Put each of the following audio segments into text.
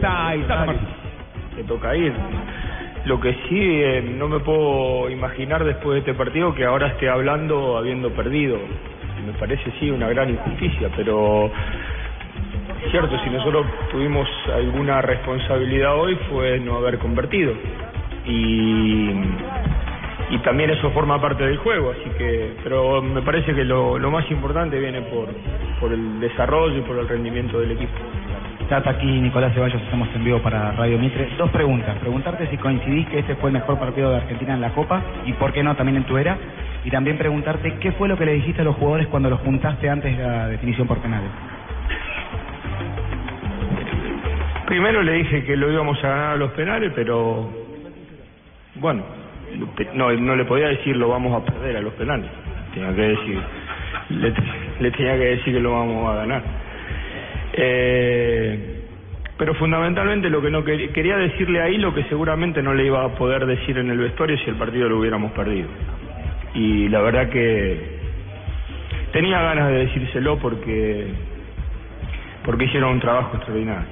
Está, está Martín. Te toca ir. Lo que sí, eh, no me puedo imaginar después de este partido que ahora esté hablando habiendo perdido. Me parece sí una gran injusticia, pero cierto, si nosotros tuvimos alguna responsabilidad hoy fue no haber convertido. Y, y también eso forma parte del juego, así que, pero me parece que lo, lo más importante viene por, por el desarrollo y por el rendimiento del equipo. Tata, aquí Nicolás Ceballos, estamos en vivo para Radio Mitre. Dos preguntas. Preguntarte si coincidís que este fue el mejor partido de Argentina en la Copa y por qué no también en tu era. Y también preguntarte qué fue lo que le dijiste a los jugadores cuando los juntaste antes de la definición por penales. Primero le dije que lo íbamos a ganar a los penales, pero bueno, no, le podía decir lo vamos a perder a los penales. Tenía que decir, le tenía que decir que lo vamos a ganar. Eh, pero fundamentalmente lo que no quería, quería decirle ahí lo que seguramente no le iba a poder decir en el vestuario si el partido lo hubiéramos perdido. Y la verdad que tenía ganas de decírselo porque porque hicieron un trabajo extraordinario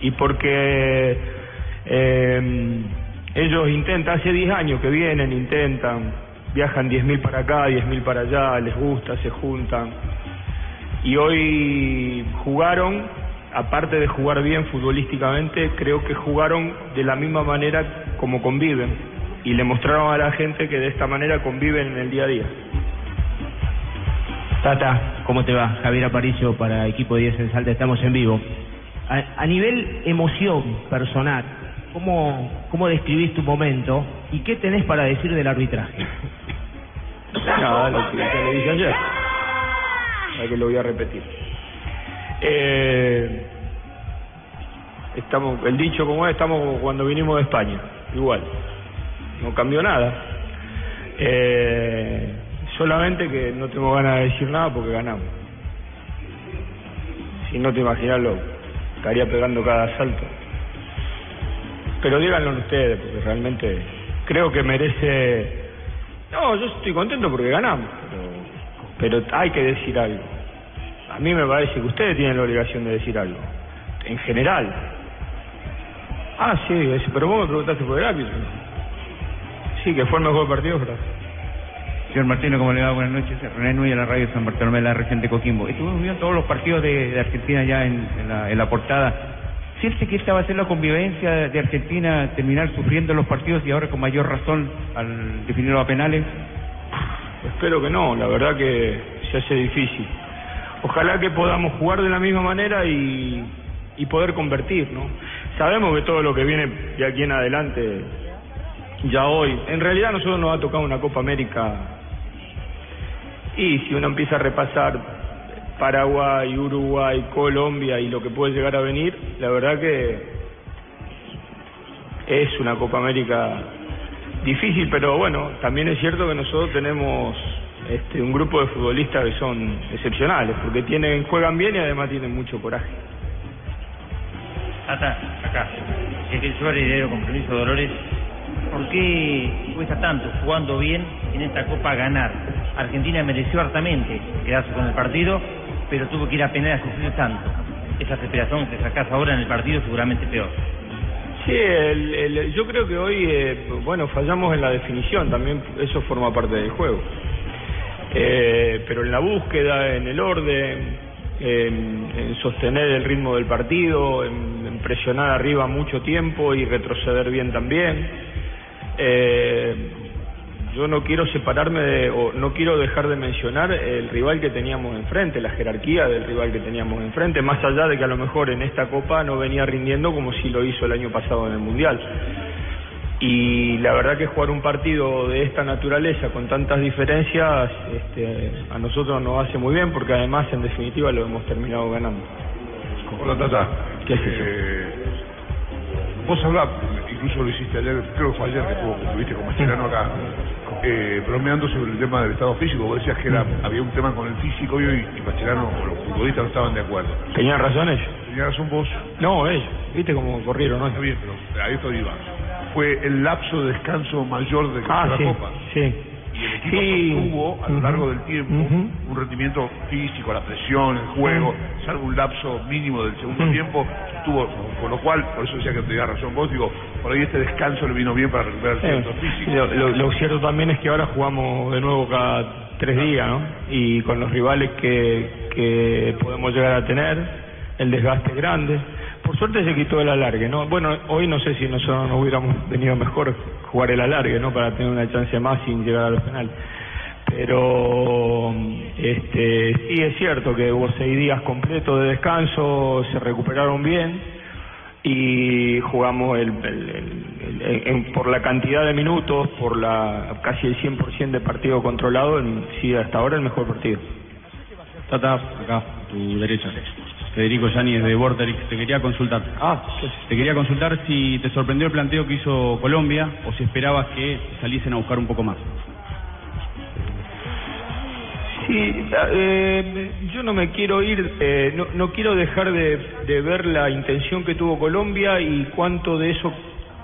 y porque eh, ellos intentan, hace 10 años que vienen, intentan, viajan 10.000 para acá, 10.000 para allá, les gusta, se juntan y hoy jugaron, aparte de jugar bien futbolísticamente, creo que jugaron de la misma manera como conviven y le mostraron a la gente que de esta manera conviven en el día a día. Tata, ¿cómo te va? Javier Aparicio para Equipo 10 en Salta, estamos en vivo. A, a nivel emoción personal, ¿cómo, ¿cómo describís tu momento y qué tenés para decir del arbitraje? Nada, lo que le dije ayer. Que lo voy a repetir. Eh, estamos, el dicho como es, estamos cuando vinimos de España, igual. No cambió nada. Eh, solamente que no tengo ganas de decir nada porque ganamos. Si no te imaginas lo estaría pegando cada salto. Pero díganlo ustedes, porque realmente creo que merece. No, yo estoy contento porque ganamos, pero, pero hay que decir algo. A mí me parece que ustedes tienen la obligación de decir algo. En general. Ah, sí, pero vos me preguntaste por el árbitro. Sí, que fue el mejor partido. Señor Martino, ¿cómo le va? Buenas noches. René Núñez de la radio San Bartolomé de la región de Coquimbo. Estuvimos viendo todos los partidos de, Argentina ya en, en, la, en la portada. ¿Siente que esta va a ser la convivencia de Argentina, terminar sufriendo los partidos y ahora con mayor razón al definirlo a penales? Espero que no, la verdad que se hace difícil. Ojalá que podamos jugar de la misma manera y, y poder convertir, ¿no? Sabemos que todo lo que viene de aquí en adelante, ya hoy, en realidad nosotros nos ha tocado una Copa América y si uno empieza a repasar Paraguay, Uruguay, Colombia y lo que puede llegar a venir, la verdad que es una Copa América difícil, pero bueno, también es cierto que nosotros tenemos este, un grupo de futbolistas que son excepcionales, porque tienen, juegan bien y además tienen mucho coraje. Acá, es que el heredero compromiso Dolores, ¿por qué cuesta tanto jugando bien en esta Copa ganar? Argentina mereció hartamente quedarse con el partido, pero tuvo que ir a penal a sufrir tanto. Esa desesperación que sacás ahora en el partido seguramente peor. Sí, el, el, yo creo que hoy, eh, bueno, fallamos en la definición, también eso forma parte del juego. Eh, pero en la búsqueda, en el orden, en, en sostener el ritmo del partido, en, en, presionar arriba mucho tiempo y retroceder bien también. Eh, yo no quiero separarme de, o no quiero dejar de mencionar el rival que teníamos enfrente, la jerarquía del rival que teníamos enfrente, más allá de que a lo mejor en esta Copa no venía rindiendo como si lo hizo el año pasado en el Mundial. Y la verdad que jugar un partido de esta naturaleza con tantas diferencias este, a nosotros nos hace muy bien porque además en definitiva lo hemos terminado ganando. Hola Tata. ¿Qué es eso? Eh, Vos hablás, incluso lo hiciste ayer, creo que fue ayer que que estuviste con Mascherano acá, eh, bromeando sobre el tema del estado físico. Vos decías que era, había un tema con el físico y, y Mascherano los futbolistas no estaban de acuerdo. ¿Tenían razón ellos? ¿Tenías razón vos? No, ellos. ¿Viste cómo corrieron? ¿no? Está bien, pero ahí estoy iba. Fue el lapso de descanso mayor de Ah, la sí, Copa. sí. Sí. sostuvo a lo largo del tiempo un rendimiento físico, la presión, el juego, salvo un lapso mínimo del segundo tiempo, tuvo, con lo cual, por eso decía que tenía razón vos, digo, por ahí este descanso le vino bien para recuperar el Eh, centro físico. lo, lo- lo cierto también es que ahora jugamos de nuevo cada tres días, ¿no? Y con los rivales que, que podemos llegar a tener, el desgaste grande. Suerte se quitó el alargue, ¿no? Bueno, hoy no sé si nosotros nos hubiéramos venido mejor jugar el alargue, ¿no? Para tener una chance más sin llegar a los penales. Pero este, sí es cierto que hubo seis días completos de descanso, se recuperaron bien y jugamos el, el- el- por la cantidad de minutos, por la casi el 100% de partido controlado, en- sí, hasta ahora el mejor partido. Tata, acá, tu derecha. Federico Yáñez de Vorterix, te quería consultar. Ah, Te quería consultar si te sorprendió el planteo que hizo Colombia o si esperabas que saliesen a buscar un poco más. Sí, eh, yo no me quiero ir, eh, no, no quiero dejar de, de ver la intención que tuvo Colombia y cuánto de eso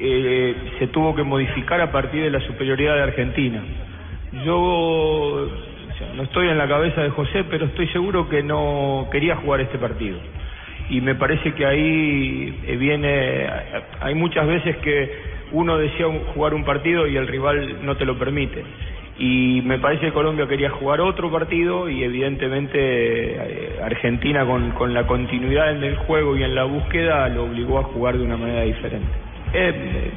eh, se tuvo que modificar a partir de la superioridad de Argentina. Yo sea, no estoy en la cabeza de José, pero estoy seguro que no quería jugar este partido. Y me parece que ahí eh, viene, hay muchas veces que uno desea jugar un partido y el rival no te lo permite. Y me parece que Colombia quería jugar otro partido y evidentemente eh, Argentina con, con la continuidad en el juego y en la búsqueda lo obligó a jugar de una manera diferente. Eh, eh,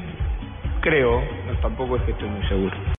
creo, tampoco es que estoy muy seguro.